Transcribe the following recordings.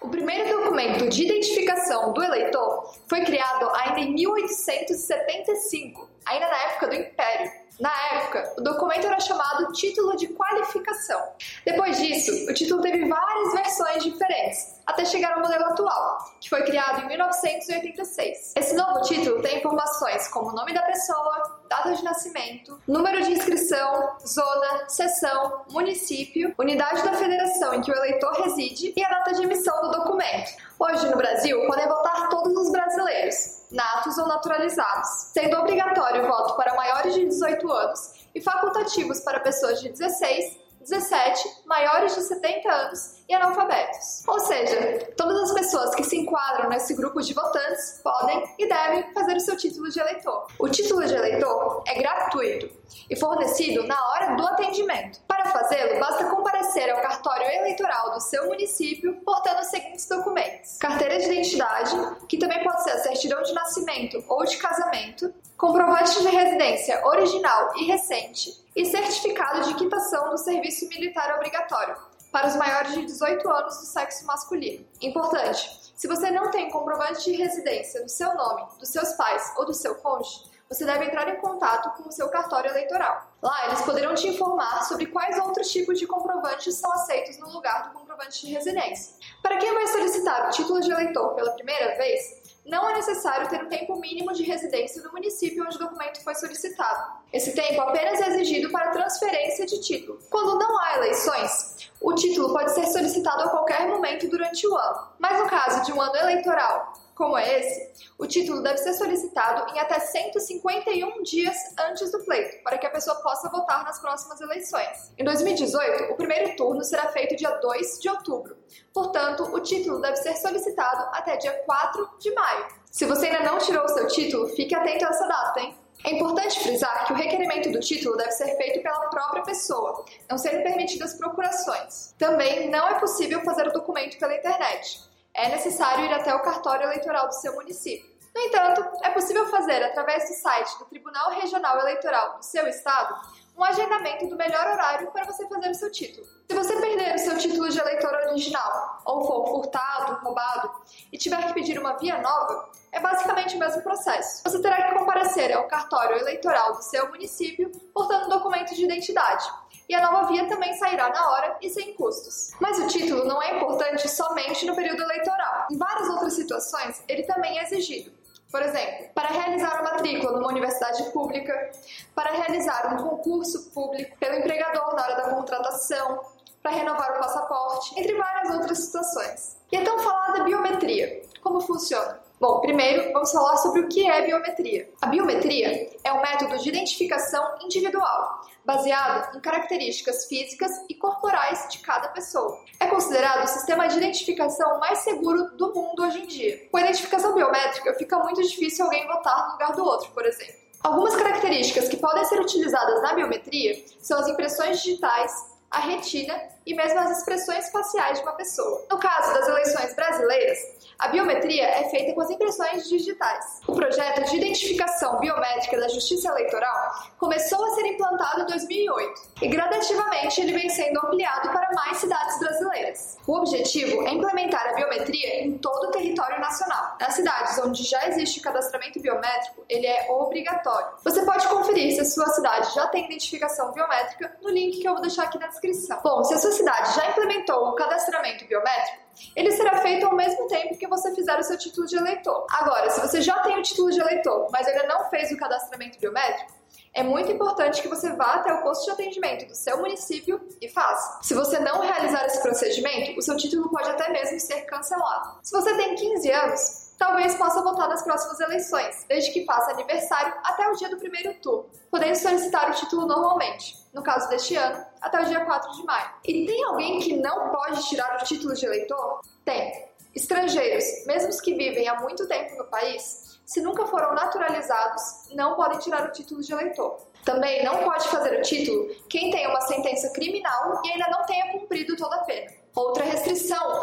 O primeiro documento de identificação do eleitor foi criado ainda em 1875, ainda na época do Império. Na época, o documento era chamado Título de Qualificação. Depois disso, o título teve várias versões diferentes, até chegar ao modelo atual, que foi criado em 1986. Esse novo título tem informações como o nome da pessoa, data de nascimento, número de inscrição, zona, seção, município, unidade da federação em que o eleitor reside e a data de emissão do documento. Hoje, no Brasil, podem votar todos os brasileiros, natos ou naturalizados, sendo obrigatório o voto para maiores de 18 anos e facultativos para pessoas de 16 17, maiores de 70 anos e analfabetos. Ou seja, todas as pessoas que se enquadram nesse grupo de votantes podem e devem fazer o seu título de eleitor. O título de eleitor é gratuito e fornecido na hora do atendimento. Para fazê-lo, basta comparecer ao cartório eleitoral do seu município portando os seguintes documentos: carteira de identidade, que também pode ser a certidão de nascimento ou de casamento, comprovante de residência original e recente e certificado de quitação do serviço militar obrigatório para os maiores de 18 anos do sexo masculino. Importante: se você não tem comprovante de residência no seu nome, dos seus pais ou do seu cônjuge, você deve entrar em contato com o seu cartório eleitoral. Lá, eles poderão te informar sobre quais outros tipos de comprovantes são aceitos no lugar do comprovante de residência. Para quem vai solicitar o título de eleitor pela primeira vez, não é necessário ter um tempo mínimo de residência no município onde o documento foi solicitado. Esse tempo apenas é exigido para transferência de título. Quando não há eleições, o título pode ser solicitado a qualquer momento durante o ano. Mas no caso de um ano eleitoral, como é esse, o título deve ser solicitado em até 151 dias antes do pleito, para que a pessoa possa votar nas próximas eleições. Em 2018, o primeiro turno será feito dia 2 de outubro. Portanto, o título deve ser solicitado até dia 4 de maio. Se você ainda não tirou o seu título, fique atento a essa data, hein? É importante frisar que o requerimento do título deve ser feito pela própria pessoa, não sendo permitidas procurações. Também não é possível fazer o documento pela internet é necessário ir até o cartório eleitoral do seu município. No entanto, é possível fazer, através do site do Tribunal Regional Eleitoral do seu estado, um agendamento do melhor horário para você fazer o seu título. Se você perder o seu título de eleitor original, ou for furtado, roubado, e tiver que pedir uma via nova, é basicamente o mesmo processo. Você terá que comparecer ao cartório eleitoral do seu município portando um documento de identidade e a nova via também sairá na hora e sem custos. Mas o título não é importante somente situações, ele também é exigido. Por exemplo, para realizar uma matrícula numa universidade pública, para realizar um concurso público pelo empregador na hora da contratação, para renovar o passaporte, entre várias outras situações. E então falar da biometria. Como funciona? Bom, primeiro vamos falar sobre o que é biometria. A biometria é um método de identificação individual, baseado em características físicas e corporais de cada pessoa. É considerado o sistema de identificação mais seguro do mundo hoje em dia. Com a identificação biométrica, fica muito difícil alguém votar no lugar do outro, por exemplo. Algumas características que podem ser utilizadas na biometria são as impressões digitais, a retina e mesmo as expressões faciais de uma pessoa. No caso das eleições brasileiras, a biometria é feita com as impressões digitais. O projeto de identificação biométrica da Justiça Eleitoral começou a ser implantado em 2008 e gradativamente ele vem sendo ampliado para mais cidades brasileiras. O objetivo é implementar a biometria em todo o território nacional. Nas cidades onde já existe o cadastramento biométrico, ele é obrigatório. Você pode conferir se a sua cidade já tem identificação biométrica no link que eu vou deixar aqui na descrição. Bom, se a sua cidade já implementou o cadastramento biométrico, ele será feito ao mesmo tempo que você fizer o seu título de eleitor. Agora, se você já tem o título de eleitor, mas ainda não fez o cadastramento biométrico, é muito importante que você vá até o posto de atendimento do seu município e faça. Se você não realizar esse procedimento, o seu título pode até mesmo ser cancelado. Se você tem 15 anos, talvez possa votar nas próximas eleições, desde que faça aniversário até o dia do primeiro turno, podendo solicitar o título normalmente, no caso deste ano, até o dia 4 de maio. E tem alguém que não pode tirar o título de eleitor? Tem. residem há muito tempo no país, se nunca foram naturalizados, não podem tirar o título de eleitor. Também não pode fazer o título quem tem uma sentença criminal e ainda não tenha cumprido toda a pena. Outra restrição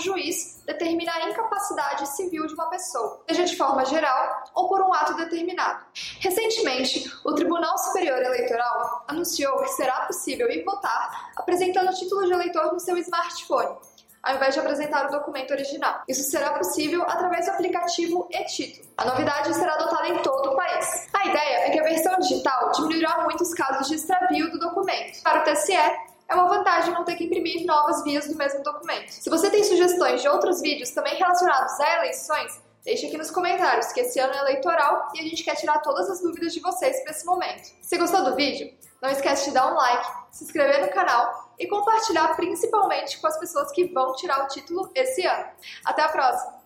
juiz determina a incapacidade civil de uma pessoa, seja de forma geral ou por um ato determinado. Recentemente, o Tribunal Superior Eleitoral anunciou que será possível ir votar apresentando o título de eleitor no seu smartphone, ao invés de apresentar o documento original. Isso será possível através do aplicativo e-título. A novidade será adotada em todo o país. A ideia é que a versão digital diminuirá muitos casos de extravio do documento. Para o TSE, é uma vantagem não ter que imprimir novas vias do mesmo documento. Se você tem sugestões de outros vídeos também relacionados a eleições, deixe aqui nos comentários, que esse ano é eleitoral e a gente quer tirar todas as dúvidas de vocês para esse momento. Se gostou do vídeo, não esquece de dar um like, se inscrever no canal e compartilhar principalmente com as pessoas que vão tirar o título esse ano. Até a próxima!